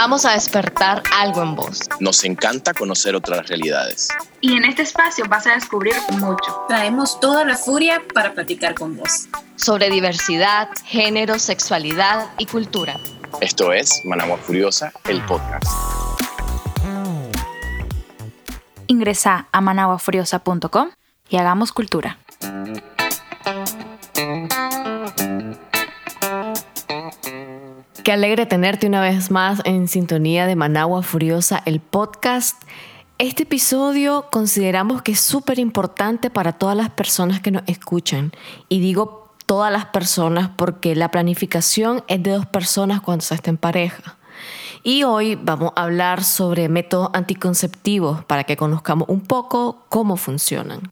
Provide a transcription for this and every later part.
Vamos a despertar algo en vos. Nos encanta conocer otras realidades. Y en este espacio vas a descubrir mucho. Traemos toda la furia para platicar con vos. Sobre diversidad, género, sexualidad y cultura. Esto es Managua Furiosa, el podcast. Ingresa a managuafuriosa.com y hagamos cultura. Qué alegre tenerte una vez más en sintonía de Managua Furiosa, el podcast. Este episodio consideramos que es súper importante para todas las personas que nos escuchan. Y digo todas las personas porque la planificación es de dos personas cuando se está en pareja. Y hoy vamos a hablar sobre métodos anticonceptivos para que conozcamos un poco cómo funcionan.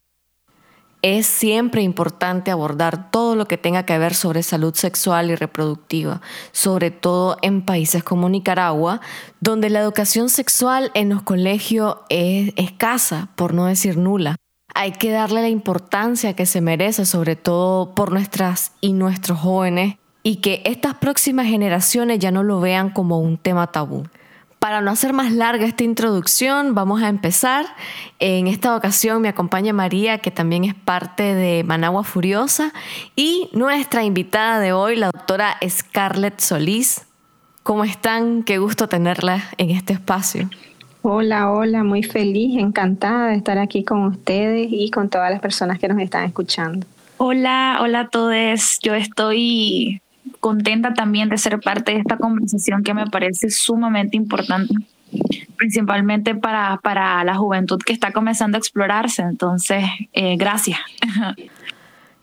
Es siempre importante abordar todo lo que tenga que ver sobre salud sexual y reproductiva, sobre todo en países como Nicaragua, donde la educación sexual en los colegios es escasa, por no decir nula. Hay que darle la importancia que se merece, sobre todo por nuestras y nuestros jóvenes, y que estas próximas generaciones ya no lo vean como un tema tabú. Para no hacer más larga esta introducción, vamos a empezar. En esta ocasión me acompaña María, que también es parte de Managua Furiosa, y nuestra invitada de hoy, la doctora Scarlett Solís. ¿Cómo están? Qué gusto tenerla en este espacio. Hola, hola, muy feliz, encantada de estar aquí con ustedes y con todas las personas que nos están escuchando. Hola, hola a todos. Yo estoy contenta también de ser parte de esta conversación que me parece sumamente importante, principalmente para, para la juventud que está comenzando a explorarse. Entonces, eh, gracias.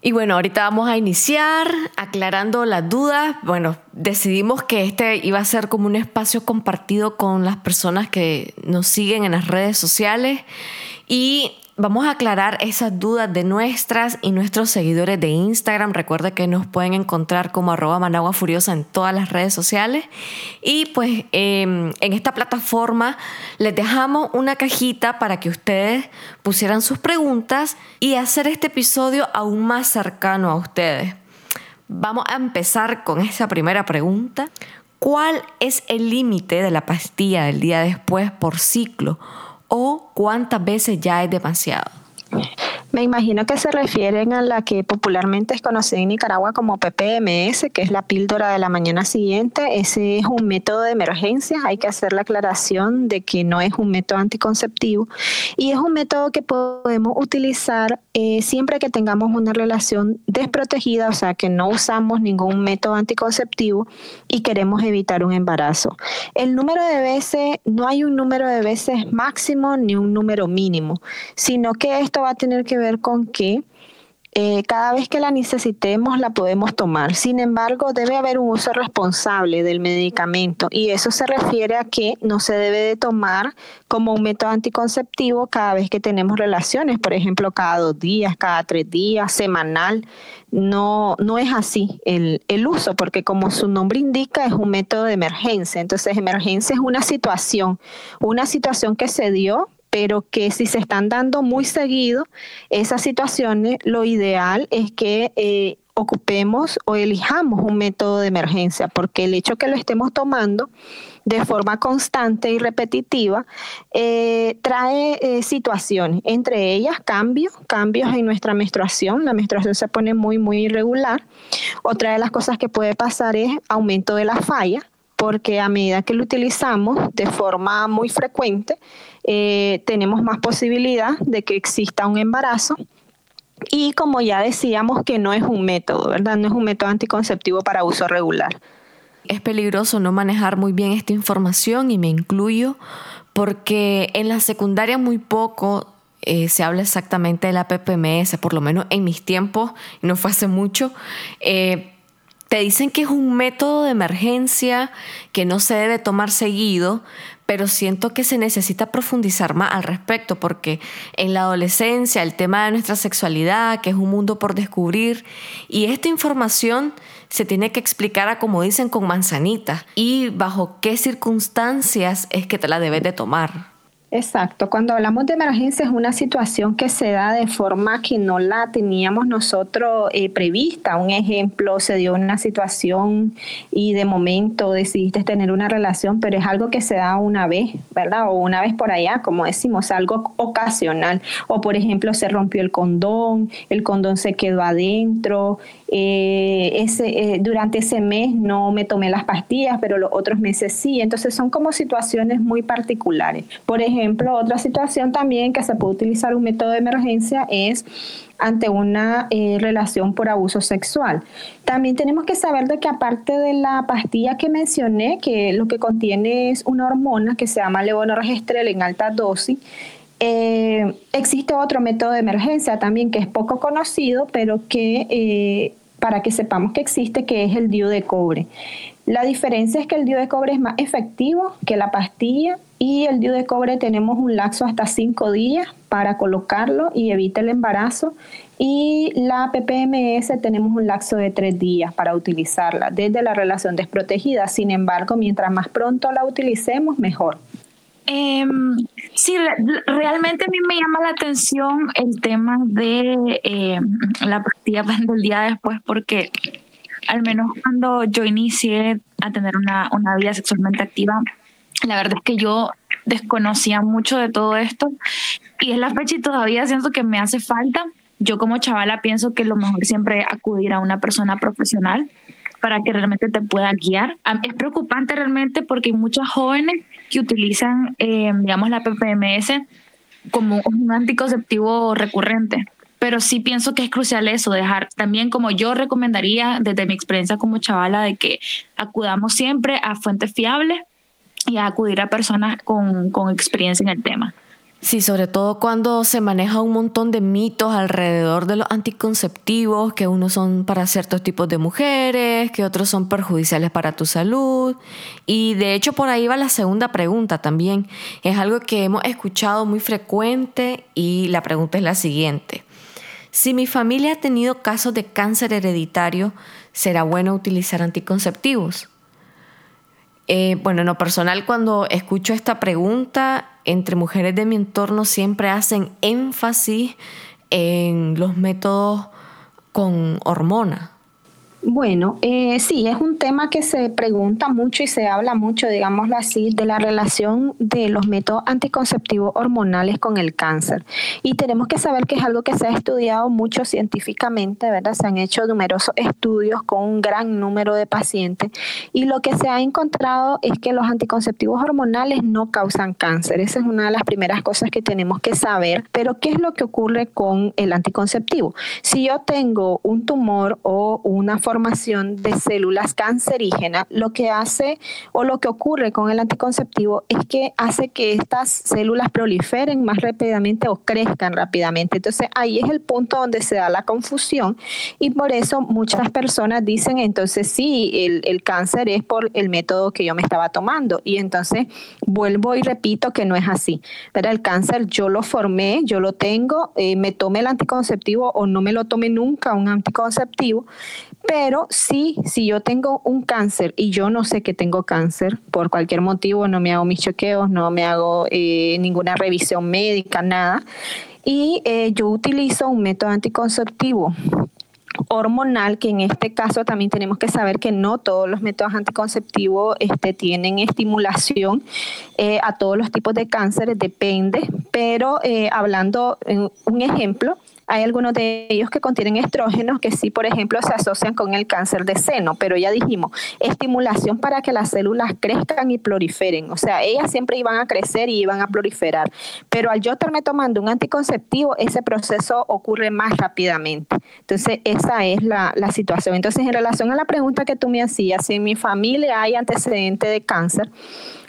Y bueno, ahorita vamos a iniciar aclarando las dudas. Bueno, decidimos que este iba a ser como un espacio compartido con las personas que nos siguen en las redes sociales y Vamos a aclarar esas dudas de nuestras y nuestros seguidores de Instagram. Recuerda que nos pueden encontrar como arroba managua furiosa en todas las redes sociales. Y pues em, en esta plataforma les dejamos una cajita para que ustedes pusieran sus preguntas y hacer este episodio aún más cercano a ustedes. Vamos a empezar con esa primera pregunta. ¿Cuál es el límite de la pastilla del día después por ciclo? O cuántas veces ya es demasiado? Me imagino que se refieren a la que popularmente es conocida en Nicaragua como PPMS, que es la píldora de la mañana siguiente. Ese es un método de emergencia. Hay que hacer la aclaración de que no es un método anticonceptivo y es un método que podemos utilizar eh, siempre que tengamos una relación desprotegida, o sea, que no usamos ningún método anticonceptivo y queremos evitar un embarazo. El número de veces, no hay un número de veces máximo ni un número mínimo, sino que esto va a tener que ver con que eh, cada vez que la necesitemos la podemos tomar. Sin embargo, debe haber un uso responsable del medicamento y eso se refiere a que no se debe de tomar como un método anticonceptivo cada vez que tenemos relaciones, por ejemplo, cada dos días, cada tres días, semanal. No, no es así el, el uso, porque como su nombre indica, es un método de emergencia. Entonces, emergencia es una situación, una situación que se dio pero que si se están dando muy seguido esas situaciones, lo ideal es que eh, ocupemos o elijamos un método de emergencia, porque el hecho que lo estemos tomando de forma constante y repetitiva eh, trae eh, situaciones, entre ellas cambios, cambios en nuestra menstruación, la menstruación se pone muy, muy irregular. Otra de las cosas que puede pasar es aumento de la falla, porque a medida que lo utilizamos de forma muy frecuente, eh, tenemos más posibilidad de que exista un embarazo. Y como ya decíamos que no es un método, ¿verdad? No es un método anticonceptivo para uso regular. Es peligroso no manejar muy bien esta información y me incluyo porque en la secundaria muy poco eh, se habla exactamente de la PPMS, por lo menos en mis tiempos, no fue hace mucho. Eh, te dicen que es un método de emergencia que no se debe tomar seguido, pero siento que se necesita profundizar más al respecto, porque en la adolescencia el tema de nuestra sexualidad, que es un mundo por descubrir, y esta información se tiene que explicar a como dicen con manzanitas y bajo qué circunstancias es que te la debes de tomar. Exacto, cuando hablamos de emergencia es una situación que se da de forma que no la teníamos nosotros eh, prevista. Un ejemplo, se dio una situación y de momento decidiste tener una relación, pero es algo que se da una vez, ¿verdad? O una vez por allá, como decimos, algo ocasional. O por ejemplo, se rompió el condón, el condón se quedó adentro, eh, ese, eh, durante ese mes no me tomé las pastillas, pero los otros meses sí. Entonces son como situaciones muy particulares. Por ejemplo, ejemplo, otra situación también que se puede utilizar un método de emergencia es ante una eh, relación por abuso sexual. También tenemos que saber de que aparte de la pastilla que mencioné, que lo que contiene es una hormona que se llama levonorgestrel en alta dosis, eh, existe otro método de emergencia también que es poco conocido, pero que eh, para que sepamos que existe, que es el DIU de cobre. La diferencia es que el DIU de cobre es más efectivo que la pastilla y el DIU de cobre tenemos un laxo hasta 5 días para colocarlo y evita el embarazo. Y la PPMS tenemos un laxo de 3 días para utilizarla desde la relación desprotegida. Sin embargo, mientras más pronto la utilicemos, mejor. Em, sí, realmente a mí me llama la atención el tema de em, la pastilla del día después, porque al menos cuando yo inicié a tener una, una vida sexualmente activa, la verdad es que yo desconocía mucho de todo esto y es la fecha y todavía siento que me hace falta. Yo como chavala pienso que lo mejor siempre acudir a una persona profesional para que realmente te pueda guiar. Es preocupante realmente porque hay muchos jóvenes que utilizan, eh, digamos, la PPMS como un anticonceptivo recurrente. Pero sí pienso que es crucial eso, dejar también como yo recomendaría desde mi experiencia como chavala de que acudamos siempre a fuentes fiables y a acudir a personas con, con experiencia en el tema. Sí, sobre todo cuando se maneja un montón de mitos alrededor de los anticonceptivos, que unos son para ciertos tipos de mujeres, que otros son perjudiciales para tu salud. Y de hecho por ahí va la segunda pregunta también. Es algo que hemos escuchado muy frecuente y la pregunta es la siguiente. Si mi familia ha tenido casos de cáncer hereditario, ¿será bueno utilizar anticonceptivos? Eh, bueno, en lo personal, cuando escucho esta pregunta, entre mujeres de mi entorno siempre hacen énfasis en los métodos con hormona. Bueno, eh, sí, es un tema que se pregunta mucho y se habla mucho, digámoslo así, de la relación de los métodos anticonceptivos hormonales con el cáncer. Y tenemos que saber que es algo que se ha estudiado mucho científicamente, ¿verdad? Se han hecho numerosos estudios con un gran número de pacientes y lo que se ha encontrado es que los anticonceptivos hormonales no causan cáncer. Esa es una de las primeras cosas que tenemos que saber. Pero, ¿qué es lo que ocurre con el anticonceptivo? Si yo tengo un tumor o una forma de células cancerígenas, lo que hace o lo que ocurre con el anticonceptivo es que hace que estas células proliferen más rápidamente o crezcan rápidamente. Entonces ahí es el punto donde se da la confusión y por eso muchas personas dicen entonces sí, el, el cáncer es por el método que yo me estaba tomando y entonces vuelvo y repito que no es así. Pero el cáncer yo lo formé, yo lo tengo, eh, me tome el anticonceptivo o no me lo tome nunca un anticonceptivo, pero sí, si yo tengo un cáncer y yo no sé que tengo cáncer, por cualquier motivo no me hago mis chequeos, no me hago eh, ninguna revisión médica, nada, y eh, yo utilizo un método anticonceptivo hormonal, que en este caso también tenemos que saber que no todos los métodos anticonceptivos este, tienen estimulación eh, a todos los tipos de cánceres, depende, pero hablando en un ejemplo, hay algunos de ellos que contienen estrógenos que sí, por ejemplo, se asocian con el cáncer de seno, pero ya dijimos, estimulación para que las células crezcan y proliferen. O sea, ellas siempre iban a crecer y iban a proliferar. Pero al yo estarme tomando un anticonceptivo, ese proceso ocurre más rápidamente. Entonces, esa es la, la situación. Entonces, en relación a la pregunta que tú me hacías, si en mi familia hay antecedente de cáncer,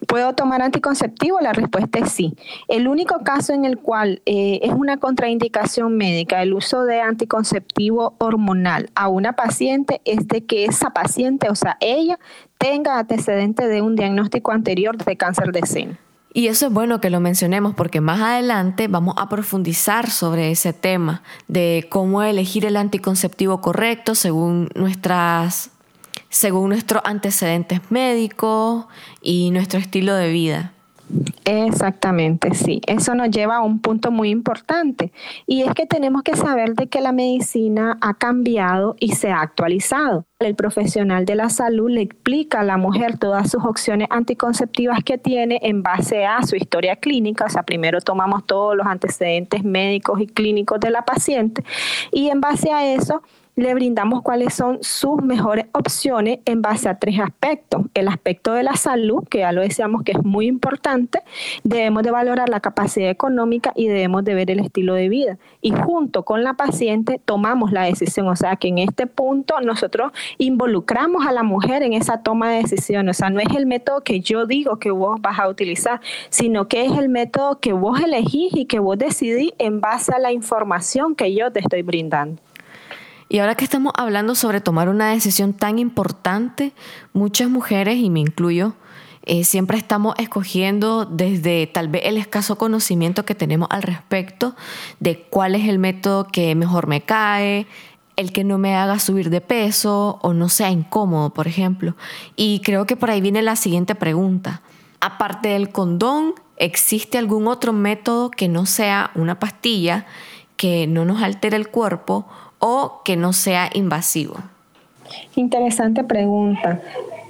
¿Puedo tomar anticonceptivo? La respuesta es sí. El único caso en el cual eh, es una contraindicación médica el uso de anticonceptivo hormonal a una paciente es de que esa paciente, o sea, ella tenga antecedente de un diagnóstico anterior de cáncer de seno. Y eso es bueno que lo mencionemos porque más adelante vamos a profundizar sobre ese tema de cómo elegir el anticonceptivo correcto según nuestras según nuestros antecedentes médicos y nuestro estilo de vida. Exactamente, sí. Eso nos lleva a un punto muy importante y es que tenemos que saber de que la medicina ha cambiado y se ha actualizado. El profesional de la salud le explica a la mujer todas sus opciones anticonceptivas que tiene en base a su historia clínica. O sea, primero tomamos todos los antecedentes médicos y clínicos de la paciente y en base a eso le brindamos cuáles son sus mejores opciones en base a tres aspectos. El aspecto de la salud, que ya lo decíamos que es muy importante, debemos de valorar la capacidad económica y debemos de ver el estilo de vida. Y junto con la paciente tomamos la decisión, o sea que en este punto nosotros involucramos a la mujer en esa toma de decisión, o sea, no es el método que yo digo que vos vas a utilizar, sino que es el método que vos elegís y que vos decidís en base a la información que yo te estoy brindando. Y ahora que estamos hablando sobre tomar una decisión tan importante, muchas mujeres, y me incluyo, eh, siempre estamos escogiendo desde tal vez el escaso conocimiento que tenemos al respecto de cuál es el método que mejor me cae, el que no me haga subir de peso o no sea incómodo, por ejemplo. Y creo que por ahí viene la siguiente pregunta. Aparte del condón, ¿existe algún otro método que no sea una pastilla, que no nos altere el cuerpo o que no sea invasivo? Interesante pregunta.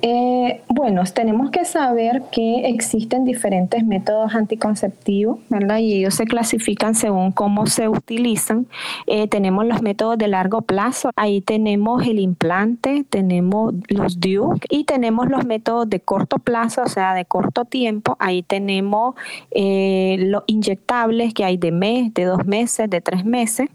Eh, bueno, tenemos que saber que existen diferentes métodos anticonceptivos, ¿verdad? Y ellos se clasifican según cómo se utilizan. Eh, tenemos los métodos de largo plazo, ahí tenemos el implante, tenemos los DIU y tenemos los métodos de corto plazo, o sea, de corto tiempo. Ahí tenemos eh, los inyectables que hay de mes, de dos meses, de tres meses.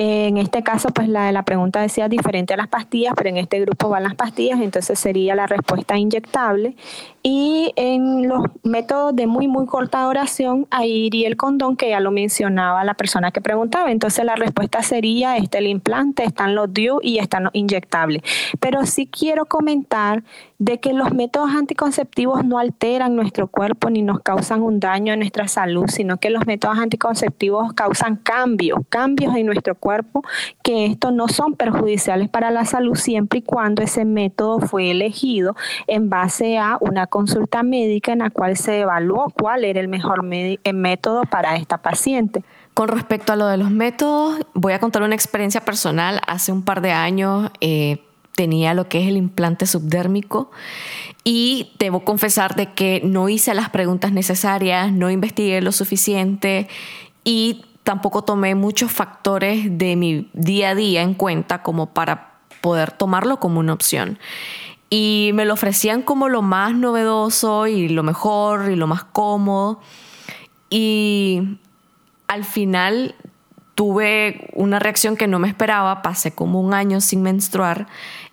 En este caso, pues la la pregunta decía diferente a las pastillas, pero en este grupo van las pastillas, entonces sería la respuesta inyectable. Y en los métodos de muy, muy corta duración, ahí iría el condón, que ya lo mencionaba la persona que preguntaba. Entonces la respuesta sería, está el implante, están los DIU y están los inyectables. Pero sí quiero comentar de que los métodos anticonceptivos no alteran nuestro cuerpo ni nos causan un daño a nuestra salud, sino que los métodos anticonceptivos causan cambios, cambios en nuestro cuerpo, que estos no son perjudiciales para la salud siempre y cuando ese método fue elegido en base a una consulta médica en la cual se evaluó cuál era el mejor método para esta paciente. Con respecto a lo de los métodos, voy a contar una experiencia personal. Hace un par de años eh, tenía lo que es el implante subdérmico y debo confesar de que no hice las preguntas necesarias, no investigué lo suficiente y tampoco tomé muchos factores de mi día a día en cuenta como para poder tomarlo como una opción. Y me lo ofrecían como lo más novedoso y lo mejor y lo más cómodo. Y al final tuve una reacción que no me esperaba, pasé como un año sin menstruar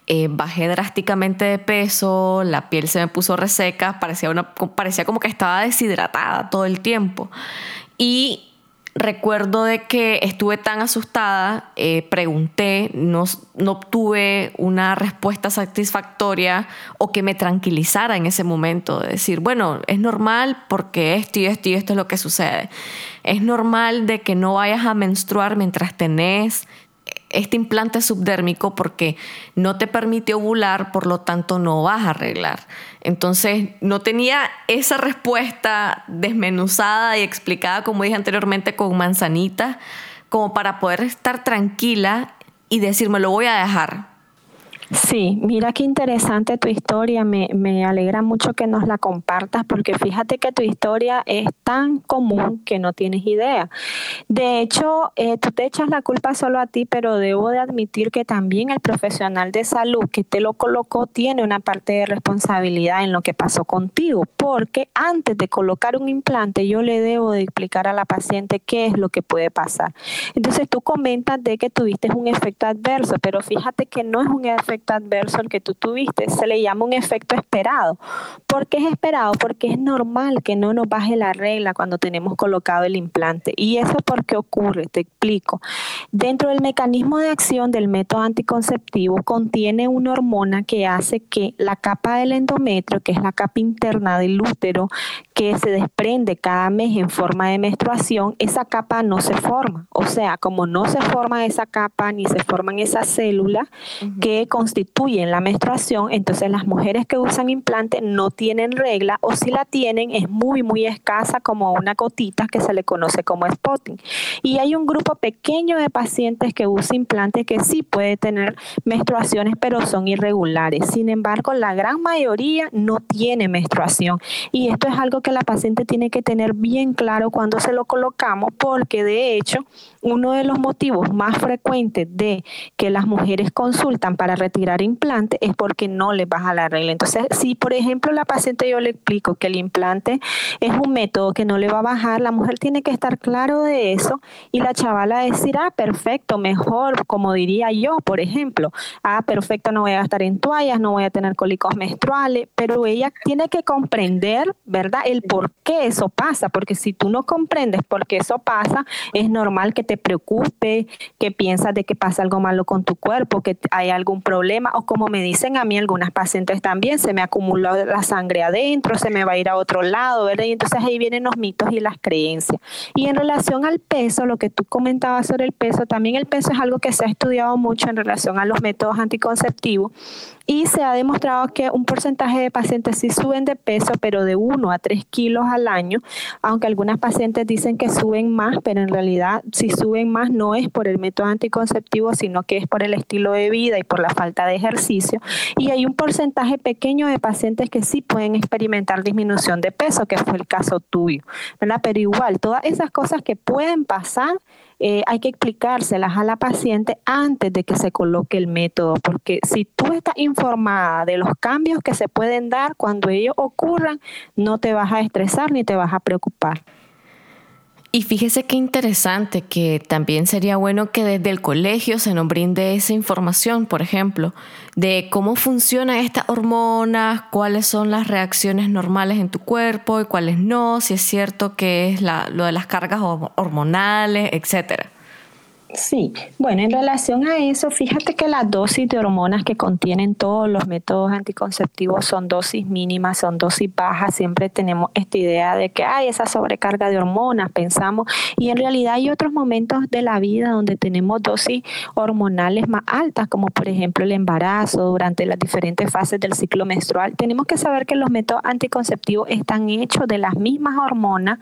eh, bajé drásticamente de peso, la piel se me puso reseca, parecía, una, parecía como que estaba deshidratada todo el tiempo. Y recuerdo de que estuve tan asustada, eh, pregunté, no, no obtuve una respuesta satisfactoria o que me tranquilizara en ese momento, de decir, bueno, es normal porque esto y esto y esto es lo que sucede. Es normal de que no vayas a menstruar mientras tenés este implante subdérmico porque no te permite ovular, por lo tanto no vas a arreglar. Entonces no tenía esa respuesta desmenuzada y explicada, como dije anteriormente, con manzanita, como para poder estar tranquila y decirme lo voy a dejar, Sí, mira qué interesante tu historia, me, me, alegra mucho que nos la compartas porque fíjate que tu historia es tan común que no tienes idea. De hecho, eh, tú te echas la culpa solo a ti, pero debo de admitir que también el profesional de salud que te lo colocó tiene una parte de responsabilidad en lo que pasó contigo, porque antes de colocar un implante yo le debo de explicar a la paciente qué es lo que puede pasar. Entonces tú comentas de que tuviste un efecto adverso, pero fíjate que no es un efecto adverso al que tú tuviste. Se le llama un efecto esperado. ¿Por qué es esperado? Porque es normal que no nos baje la regla cuando tenemos colocado el implante. ¿Y eso por qué ocurre? Te explico. Dentro del mecanismo de acción del método anticonceptivo contiene una hormona que hace que la capa del endometrio, que es la capa interna del útero, que se desprende cada mes en forma de menstruación, esa capa no se forma. O sea, como no se forma esa capa ni se forman esas células que con constituyen la menstruación, entonces las mujeres que usan implante no tienen regla o si la tienen es muy, muy escasa como una gotita que se le conoce como spotting. Y hay un grupo pequeño de pacientes que usan implantes que sí puede tener menstruaciones, pero son irregulares. Sin embargo, la gran mayoría no tiene menstruación. Y esto es algo que la paciente tiene que tener bien claro cuando se lo colocamos, porque de hecho, uno de los motivos más frecuentes de que las mujeres consultan para retirar implante es porque no les baja la regla. Entonces, si por ejemplo la paciente yo le explico que el implante es un método que no le va a bajar, la mujer tiene que estar claro de eso y la chavala decir, ah, perfecto, mejor, como diría yo, por ejemplo, ah, perfecto, no voy a gastar en toallas, no voy a tener cólicos menstruales, pero ella tiene que comprender, ¿verdad?, el por qué eso pasa, porque si tú no comprendes por qué eso pasa, es normal que te preocupe, que piensas de que pasa algo malo con tu cuerpo, que hay algún problema, o como me dicen a mí algunas pacientes también, se me acumuló la sangre adentro, se me va a ir a otro lado, ¿verdad? Y entonces ahí vienen los mitos y las creencias. Y en relación al peso, lo que tú comentabas sobre el peso, también el peso es algo que se ha estudiado mucho en relación a los métodos anticonceptivos y se ha demostrado que un porcentaje de pacientes sí suben de peso, pero de 1 a 3 kilos al año, aunque algunas pacientes dicen que suben más, pero en realidad si suben más no es por el método anticonceptivo, sino que es por el estilo de vida y por la falta de ejercicio. Y hay un porcentaje pequeño de pacientes que sí pueden experimentar disminución de peso, que fue el caso tuyo, ¿verdad? Pero igual, todas esas cosas que pueden pasar, eh, hay que explicárselas a la paciente antes de que se coloque el método, porque si tú estás informada de los cambios que se pueden dar cuando ellos ocurran, no te vas a estresar ni te vas a preocupar. Y fíjese qué interesante que también sería bueno que desde el colegio se nos brinde esa información, por ejemplo, de cómo funcionan estas hormonas, cuáles son las reacciones normales en tu cuerpo y cuáles no, si es cierto que es lo de las cargas hormonales, etcétera. Sí, bueno, en relación a eso, fíjate que las dosis de hormonas que contienen todos los métodos anticonceptivos son dosis mínimas, son dosis bajas. Siempre tenemos esta idea de que hay esa sobrecarga de hormonas, pensamos, y en realidad hay otros momentos de la vida donde tenemos dosis hormonales más altas, como por ejemplo el embarazo, durante las diferentes fases del ciclo menstrual. Tenemos que saber que los métodos anticonceptivos están hechos de las mismas hormonas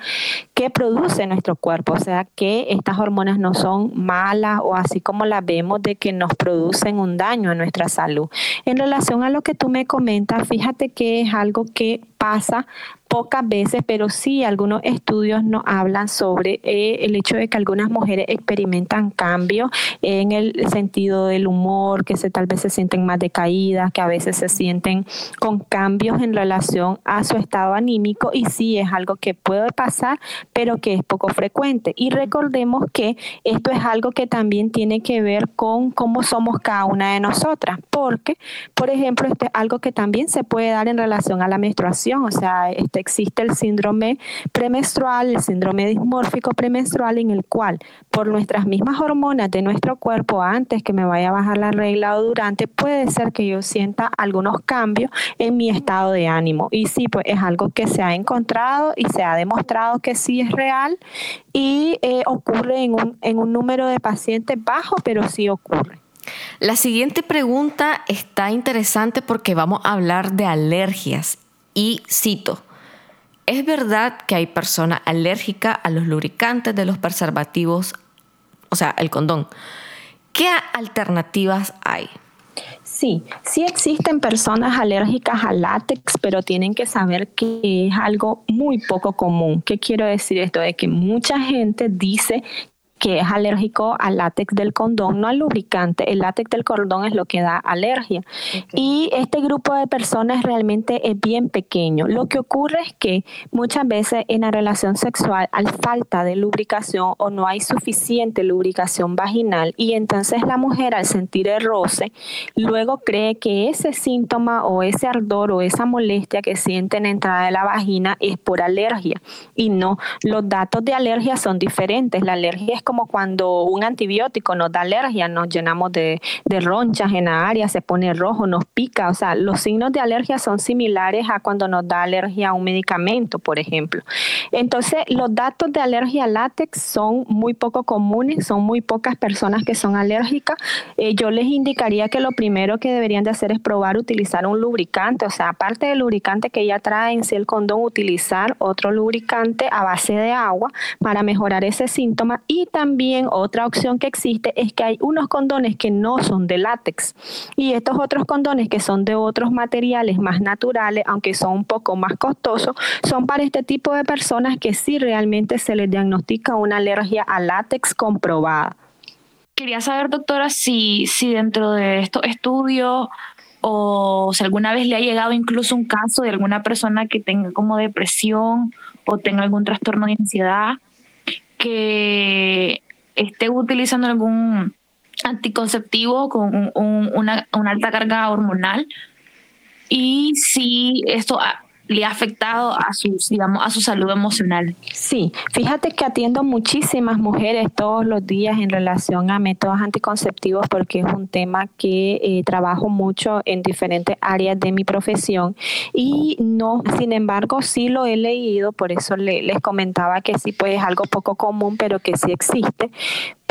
que produce nuestro cuerpo, o sea que estas hormonas no son más o así como la vemos de que nos producen un daño a nuestra salud. En relación a lo que tú me comentas, fíjate que es algo que pasa pocas veces, pero sí algunos estudios nos hablan sobre eh, el hecho de que algunas mujeres experimentan cambios en el sentido del humor, que se, tal vez se sienten más decaídas, que a veces se sienten con cambios en relación a su estado anímico y sí es algo que puede pasar, pero que es poco frecuente. Y recordemos que esto es algo que también tiene que ver con cómo somos cada una de nosotras, porque, por ejemplo, esto es algo que también se puede dar en relación a la o sea, este existe el síndrome premenstrual, el síndrome dismórfico premenstrual, en el cual por nuestras mismas hormonas de nuestro cuerpo, antes que me vaya a bajar la regla o durante, puede ser que yo sienta algunos cambios en mi estado de ánimo. Y sí, pues es algo que se ha encontrado y se ha demostrado que sí es real y eh, ocurre en un número de pacientes bajo, pero sí ocurre. La siguiente pregunta está interesante porque vamos a hablar de alergias y cito, ¿Es verdad que hay personas alérgicas a los lubricantes de los preservativos, o sea, el condón? ¿Qué alternativas hay? Sí, sí existen personas alérgicas al látex, pero tienen que saber que es algo muy poco común. ¿Qué quiero decir esto? De que mucha gente dice que es alérgico al látex del condón, no al lubricante. El látex del condón es lo que da alergia. Y este grupo de personas realmente es bien pequeño. Lo que ocurre es que muchas veces en la relación sexual hay falta de lubricación o no hay suficiente lubricación vaginal y entonces la mujer al sentir el roce luego cree que ese síntoma o ese ardor o esa molestia que siente en la entrada de la vagina es por alergia y no, los datos de alergia son diferentes. La alergia es como como cuando un antibiótico nos da alergia, nos llenamos de, de ronchas en la área, se pone rojo, nos pica. O sea, los signos de alergia son similares a cuando nos da alergia a un medicamento, por ejemplo. Entonces, los datos de alergia a látex son muy poco comunes, son muy pocas personas que son alérgicas. Eh, yo les indicaría que lo primero que deberían de hacer es probar utilizar un lubricante, o sea, aparte del lubricante que ya trae en sí el condón, utilizar otro lubricante a base de agua para mejorar ese síntoma. Y también otra opción que existe es que hay unos condones que no son de látex y estos otros condones que son de otros materiales más naturales, aunque son un poco más costosos, son para este tipo de personas que sí realmente se les diagnostica una alergia a látex comprobada. Quería saber, doctora, si, si dentro de estos estudios o si alguna vez le ha llegado incluso un caso de alguna persona que tenga como depresión o tenga algún trastorno de ansiedad, que esté utilizando algún anticonceptivo con una, alta carga hormonal. Y si esto le ha afectado a digamos, a su salud emocional. Sí, fíjate que atiendo muchísimas mujeres todos los días en relación a métodos anticonceptivos porque es un tema que eh, trabajo mucho en diferentes áreas de mi profesión y no, sin embargo, sí lo he leído, por eso les comentaba que sí, pues es algo poco común, pero que sí existe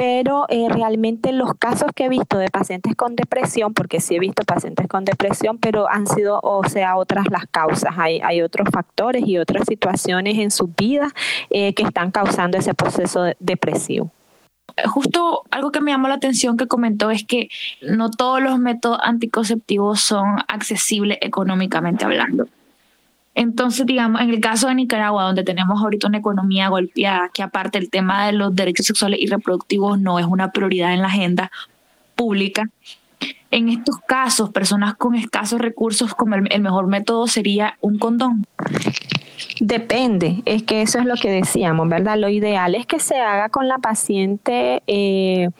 pero eh, realmente los casos que he visto de pacientes con depresión, porque sí he visto pacientes con depresión, pero han sido, o sea, otras las causas. Hay, hay otros factores y otras situaciones en su vida eh, que están causando ese proceso depresivo justo algo que me llamó la atención que comentó es que no todos los métodos anticonceptivos son accesibles económicamente hablando. Entonces, digamos, en el caso de Nicaragua, donde tenemos ahorita una economía golpeada, que aparte el tema de los derechos sexuales y reproductivos no es una prioridad en la agenda pública, en estos casos, personas con escasos recursos, como el, mejor método sería un condón. Depende, es que eso es lo que decíamos, ¿verdad? Lo ideal es que se haga con la paciente eh,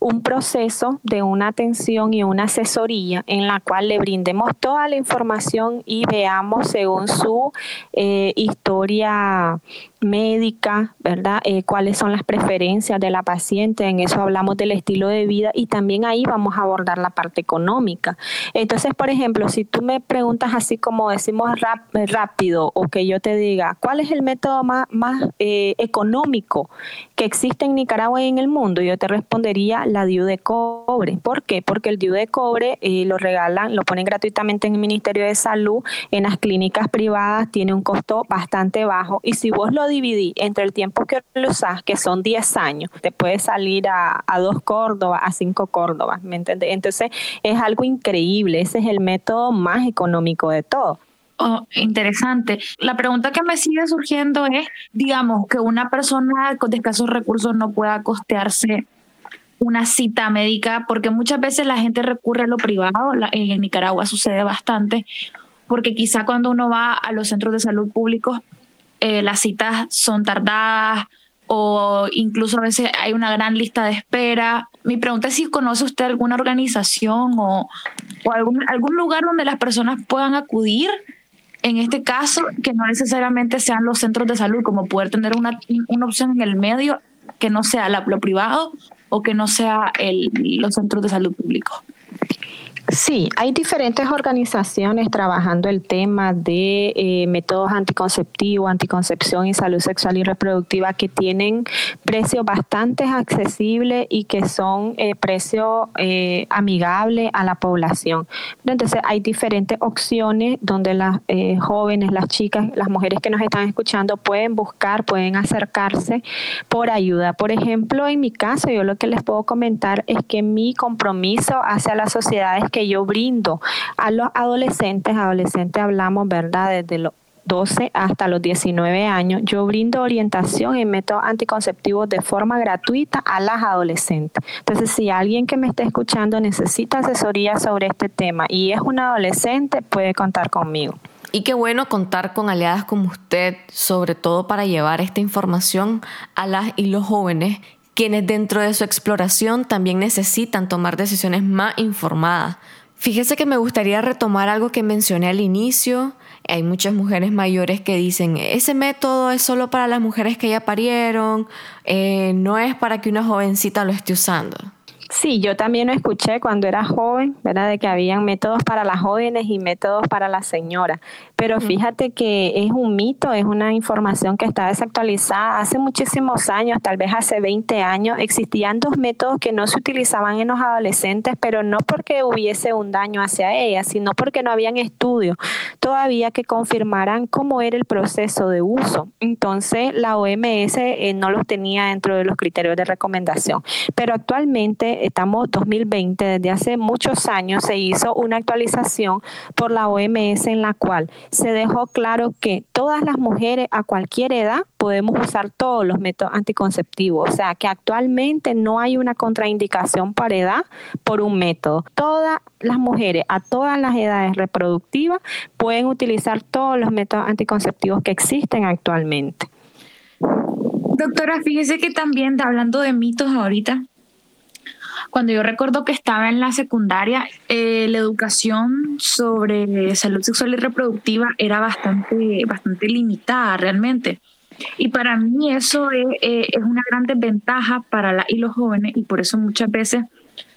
un proceso de una atención y una asesoría en la cual le brindemos toda la información y veamos según su eh, historia médica, ¿verdad? Eh, cuáles son las preferencias de la paciente, en eso hablamos del estilo de vida y también ahí vamos a abordar la parte económica. Entonces, por ejemplo, si tú me preguntas así como decimos rápido o que yo te diga, ¿cuál es el método más, más eh, económico que existe en Nicaragua y en el mundo? Yo te respondería la DIU de cobre. ¿Por qué? Porque el DIU de cobre eh, lo regalan, lo ponen gratuitamente en el Ministerio de Salud, en las clínicas privadas, tiene un costo bastante bajo y si vos lo dividí entre el tiempo que lo usas, que son 10 años, te puede salir a, dos Córdobas, a cinco Córdobas, ¿me entiendes? Entonces es algo increíble, ese es el método más económico de todo. Oh, interesante. La pregunta que me sigue surgiendo es, digamos, que una persona con escasos recursos no pueda costearse una cita médica, porque muchas veces la gente recurre a lo privado, en Nicaragua sucede bastante, porque quizá cuando uno va a los centros de salud públicos eh, las citas son tardadas o incluso a veces hay una gran lista de espera. Mi pregunta es si conoce usted alguna organización o, algún, algún lugar donde las personas puedan acudir en este caso, que no necesariamente sean los centros de salud, como poder tener una, una opción en el medio que no sea lo privado o que no sea el, los centros de salud públicos. Sí, hay diferentes organizaciones trabajando el tema de eh, métodos anticonceptivos, anticoncepción y salud sexual y reproductiva que tienen precios bastante accesibles y que son eh, precios eh, amigables a la población. entonces hay diferentes opciones donde las eh, jóvenes, las chicas, las mujeres que nos están escuchando pueden buscar, pueden acercarse por ayuda. Por ejemplo, en mi caso, yo lo que les puedo comentar es que mi compromiso hacia las sociedades que yo brindo a los adolescentes, adolescentes hablamos, ¿verdad? Desde los 12 hasta los 19 años, yo brindo orientación en métodos anticonceptivos de forma gratuita a las adolescentes. Entonces, si alguien que me está escuchando necesita asesoría sobre este tema y es una adolescente, puede contar conmigo. Y qué bueno contar con aliadas como usted, sobre todo para llevar esta información a las y los jóvenes quienes dentro de su exploración también necesitan tomar decisiones más informadas Fíjese que me gustaría retomar algo que mencioné al inicio. Hay muchas mujeres mayores que dicen, ese método es solo para las mujeres que ya parieron, eh, no es para que una jovencita lo esté usando. Sí, yo también lo escuché cuando era joven, ¿verdad? De que habían métodos para las jóvenes y métodos para las señoras. Pero fíjate que es un mito, es una información que está desactualizada. Hace muchísimos años, tal vez hace 20 años, existían dos métodos que no se utilizaban en los adolescentes, pero no porque hubiese un daño hacia ellas, sino porque no habían estudios todavía que confirmaran cómo era el proceso de uso. Entonces, la OMS eh, no los tenía dentro de los criterios de recomendación. Pero actualmente estamos 2020, desde hace muchos años se hizo una actualización por la OMS en la cual se dejó claro que todas las mujeres a cualquier edad podemos usar todos los métodos anticonceptivos, o sea que actualmente no hay una contraindicación para edad por un método. Todas las mujeres a todas las edades reproductivas pueden utilizar todos los métodos anticonceptivos que existen actualmente. Doctora, fíjese que también hablando de mitos ahorita, cuando yo recuerdo que estaba en la secundaria, eh, la educación sobre salud sexual y reproductiva era bastante, bastante limitada realmente. Y para mí eso es, eh, es una gran desventaja para la y los jóvenes y por eso muchas veces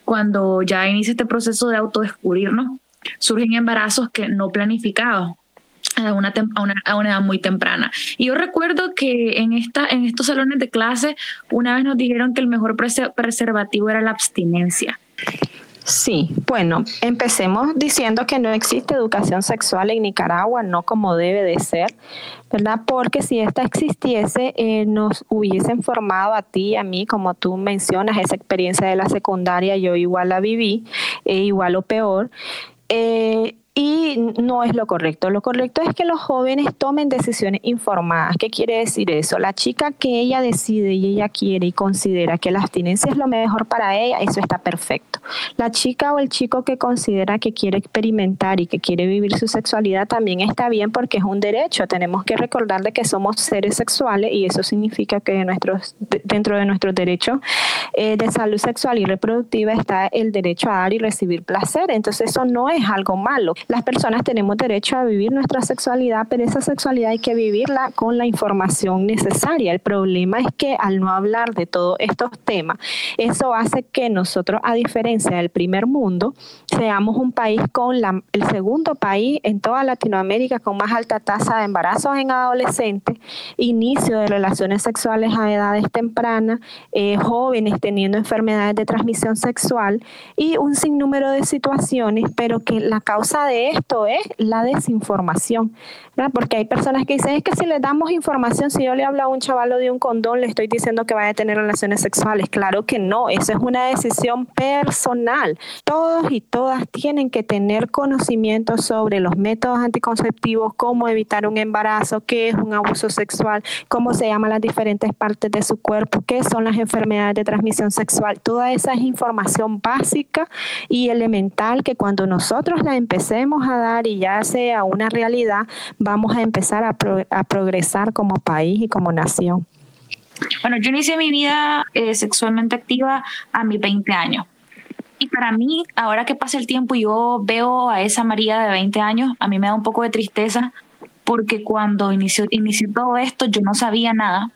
cuando ya inicia este proceso de autodescubrirnos, surgen embarazos que no planificados a una, a, una, a una, edad muy temprana. Y yo recuerdo que en, esta, en estos salones de clase una vez nos dijeron que el mejor preservativo era la abstinencia. Sí, bueno, empecemos diciendo que no existe educación sexual en Nicaragua, no como debe de ser, ¿verdad? Porque si esta existiese, eh, nos hubiesen formado a ti y a mí, como tú mencionas, esa experiencia de la secundaria, yo igual la viví, e igual o peor. Eh, y no es lo correcto. Lo correcto es que los jóvenes tomen decisiones informadas. ¿Qué quiere decir eso? La chica que ella decide y ella quiere y considera que la abstinencia es lo mejor para ella, eso está perfecto. La chica o el chico que considera que quiere experimentar y que quiere vivir su sexualidad también está bien porque es un derecho. Tenemos que recordarle que somos seres sexuales y eso significa que nuestros, dentro de nuestros derechos eh, de salud sexual y reproductiva está el derecho a dar y recibir placer. Entonces eso no es algo malo las personas tenemos derecho a vivir nuestra sexualidad, pero esa sexualidad hay que vivirla con la información necesaria. El problema es que al no hablar de todos estos temas, eso hace que nosotros, a diferencia del primer mundo, seamos un país con la, el segundo país en toda Latinoamérica con más alta tasa de embarazos en adolescentes, inicio de relaciones sexuales a edades tempranas, eh, jóvenes teniendo enfermedades de transmisión sexual y un sinnúmero de situaciones, pero que la causa de esto es la desinformación, porque hay personas que dicen, es que si le damos información, si yo le hablo a un chavalo de un condón, le estoy diciendo que vaya a tener relaciones sexuales. Claro que no, eso es una decisión personal. Todos y todas tienen que tener conocimiento sobre los métodos anticonceptivos, cómo evitar un embarazo, qué es un abuso sexual, cómo se llaman las diferentes partes de su cuerpo, qué son las enfermedades de transmisión sexual. Toda esa es información básica y elemental que cuando nosotros la empecemos a dar y ya sea una realidad, vamos a empezar a, progresar como país y como nación. Bueno, yo inicié mi vida eh, sexualmente activa a mis 20 años. Y para mí, ahora que pasa el tiempo y yo veo a esa María de 20 años, a mí me da un poco de tristeza porque cuando inició, inició todo esto yo no sabía nada.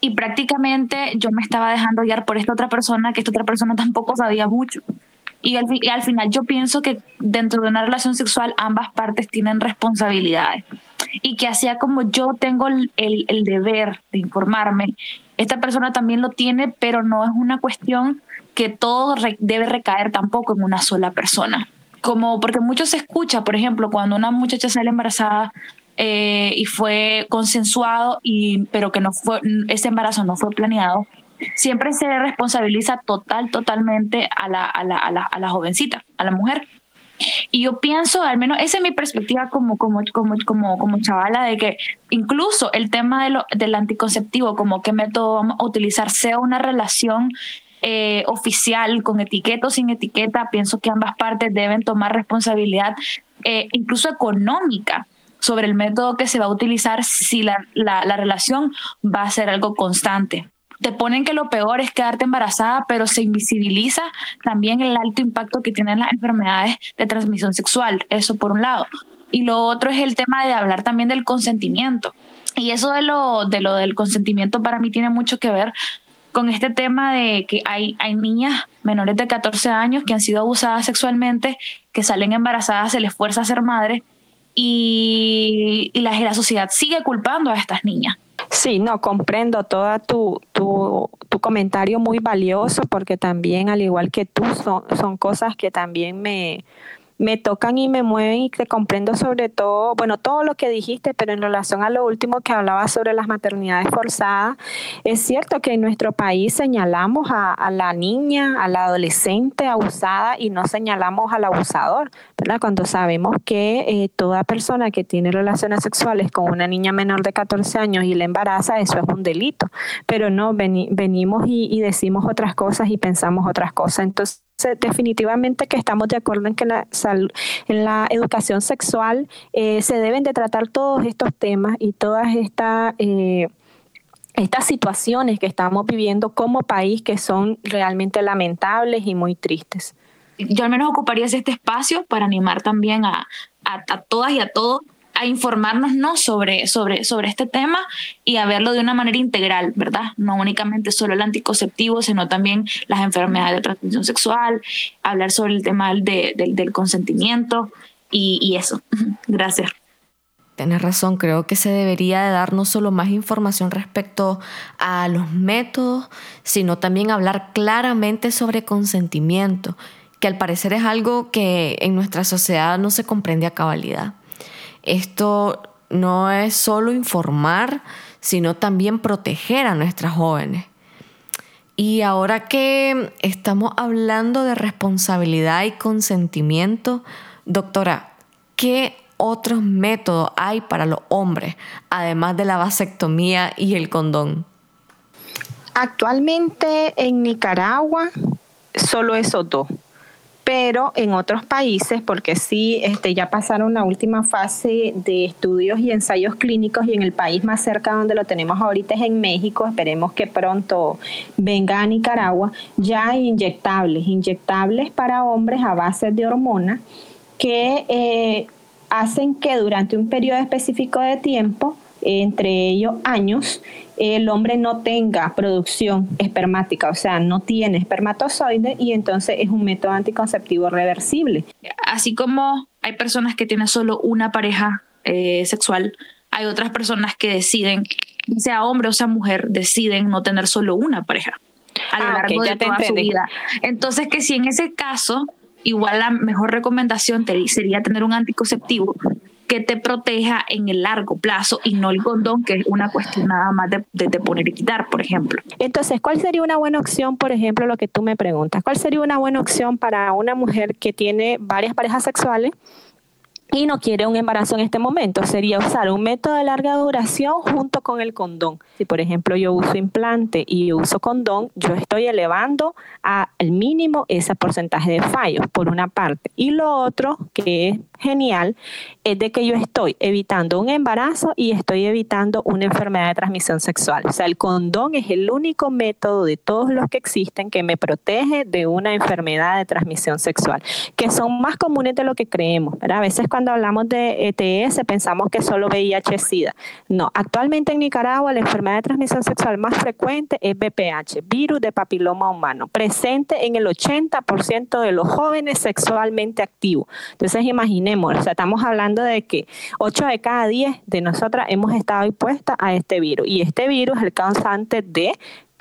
Y prácticamente yo me estaba dejando guiar por esta otra persona, que esta otra persona tampoco sabía mucho. Y al, final yo pienso que dentro de una relación sexual ambas partes tienen responsabilidades y que hacía como yo tengo el, el, deber de informarme, esta persona también lo tiene, pero no es una cuestión que todo debe recaer tampoco en una sola persona. Como porque mucho se escucha, por ejemplo, cuando una muchacha sale embarazada eh, y fue consensuado, y, pero que no fue, ese embarazo no fue planeado, siempre se responsabiliza total, totalmente a la, a la, a la, a la jovencita, a la mujer. Y yo pienso, al menos esa es mi perspectiva como, como, como, como, como chavala, de que incluso el tema de lo, del anticonceptivo, como qué método vamos a utilizar, sea una relación eh, oficial, con etiqueta o sin etiqueta, pienso que ambas partes deben tomar responsabilidad, eh, incluso económica, sobre el método que se va a utilizar si la, la, la relación va a ser algo constante te ponen que lo peor es quedarte embarazada, pero se invisibiliza también el alto impacto que tienen las enfermedades de transmisión sexual. Eso por un lado. Y lo otro es el tema de hablar también del consentimiento. Y eso de lo, de lo del consentimiento para mí tiene mucho que ver con este tema de que hay, hay niñas menores de 14 años que han sido abusadas sexualmente, que salen embarazadas, se les fuerza a ser madres y, y la, la sociedad sigue culpando a estas niñas. Sí, no, comprendo toda tu, tu, tu, comentario muy valioso porque también, al igual que tú, son, son cosas que también me, me tocan y me mueven y te comprendo sobre todo, bueno, todo lo que dijiste, pero en relación a lo último que hablaba sobre las maternidades forzadas, es cierto que en nuestro país señalamos a, la niña, a la adolescente abusada y no señalamos al abusador, ¿verdad? Cuando sabemos que eh, toda persona que tiene relaciones sexuales con una niña menor de 14 años y la embaraza, eso es un delito, pero no, venimos y, y decimos otras cosas y pensamos otras cosas. Entonces, definitivamente que estamos de acuerdo en que la en la educación sexual eh, se deben de tratar todos estos temas y todas estas eh, estas situaciones que estamos viviendo como país que son realmente lamentables y muy tristes. Yo al menos ocuparía este espacio para animar también a, a todas y a todos a informarnos ¿no? sobre, sobre, sobre este tema y a verlo de una manera integral, ¿verdad? No únicamente solo el anticonceptivo, sino también las enfermedades de transmisión sexual, hablar sobre el tema de, del consentimiento y, y eso. Gracias. Tienes razón, creo que se debería de dar no solo más información respecto a los métodos, sino también hablar claramente sobre consentimiento, que al parecer es algo que en nuestra sociedad no se comprende a cabalidad. Esto no es solo informar, sino también proteger a nuestras jóvenes. Y ahora que estamos hablando de responsabilidad y consentimiento, doctora, ¿qué otros métodos hay para los hombres, además de la vasectomía y el condón? Actualmente en Nicaragua, solo esos dos pero en otros países, porque sí, este, ya pasaron la última fase de estudios y ensayos clínicos y en el país más cerca donde lo tenemos ahorita es en México, esperemos que pronto venga a Nicaragua, ya hay inyectables, inyectables para hombres a base de hormonas que eh, hacen que durante un periodo específico de tiempo, entre ellos años, el hombre no tenga producción espermática, o sea, no tiene espermatozoide y entonces es un método anticonceptivo reversible. Así como hay personas que tienen solo una pareja eh, sexual, hay otras personas que deciden, sea hombre o sea mujer, deciden no tener solo una pareja a lo ah, largo de toda su vida. Entonces, que si en ese caso, igual la mejor recomendación sería tener un anticonceptivo que te proteja en el largo plazo y no el condón, que es una cuestión nada más de, de, poner y quitar, por ejemplo. Entonces, ¿cuál sería una buena opción, por ejemplo, lo que tú me preguntas? ¿Cuál sería una buena opción para una mujer que tiene varias parejas sexuales? Y no quiere un embarazo en este momento, sería usar un método de larga duración junto con el condón. Si por ejemplo yo uso implante y uso condón, yo estoy elevando al mínimo ese porcentaje de fallos, por una parte. Y lo otro, que es genial, es de que yo estoy evitando un embarazo y estoy evitando una enfermedad de transmisión sexual. O sea, el condón es el único método de todos los que existen que me protege de una enfermedad de transmisión sexual, que son más comunes de lo que creemos. A veces cuando hablamos de ETS pensamos que solo VIH-Sida. No, actualmente en Nicaragua la enfermedad de transmisión sexual más frecuente es VPH, virus de papiloma humano, presente en el 80% de los jóvenes sexualmente activos. Entonces imaginemos, estamos hablando de que 8 de cada 10 de nosotras hemos estado expuestas a este virus y este virus es el causante de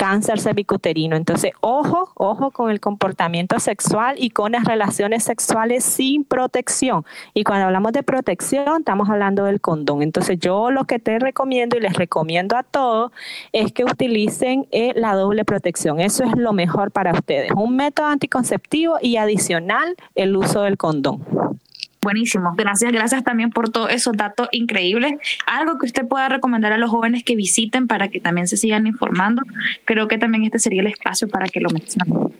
cáncer cervicuterino. Entonces, ojo, ojo con el comportamiento sexual y con las relaciones sexuales sin protección. Y cuando hablamos de protección, estamos hablando del condón. Entonces, yo lo que te recomiendo y les recomiendo a todos es que utilicen eh, la doble protección. Eso es lo mejor para ustedes. Un método anticonceptivo y adicional el uso del condón. Buenísimo. Gracias, gracias también por todos esos datos increíbles. Algo que usted pueda recomendar a los jóvenes que visiten para que también se sigan informando. Creo que también este sería el espacio para que lo mencionen.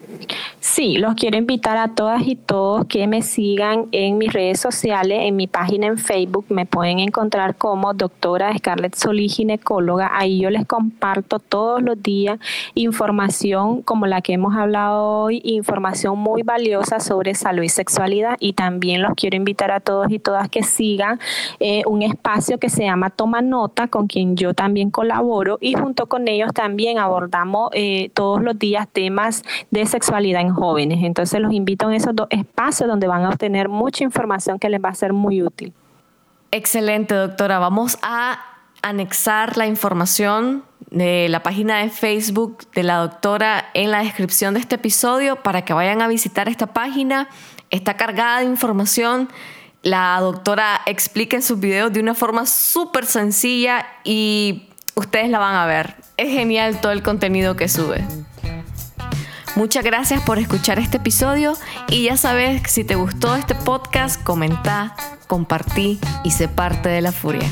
Sí, los quiero invitar a todas y todos que me sigan en mis redes sociales, en mi página en Facebook. Me pueden encontrar como doctora Scarlett Solí, ginecóloga. Ahí yo les comparto todos los días información como la que hemos hablado hoy, información muy valiosa sobre salud y sexualidad. Y también los quiero invitar a todos y todas que sigan eh, un espacio que se llama Toma Nota, con quien yo también colaboro. Y junto con ellos también abordamos eh, todos los días temas de sexualidad en jóvenes. Entonces los invito a esos dos espacios donde van a obtener mucha información que les va a ser muy útil. Excelente, doctora. Vamos a anexar la información de la página de Facebook de la doctora en la descripción de este episodio para que vayan a visitar esta página. Está cargada de información. La doctora explica en sus videos de una forma súper sencilla y ustedes la van a ver. Es genial todo el contenido que sube. Muchas gracias por escuchar este episodio y ya sabes, si te gustó este podcast, comenta, compartí y sé parte de la furia.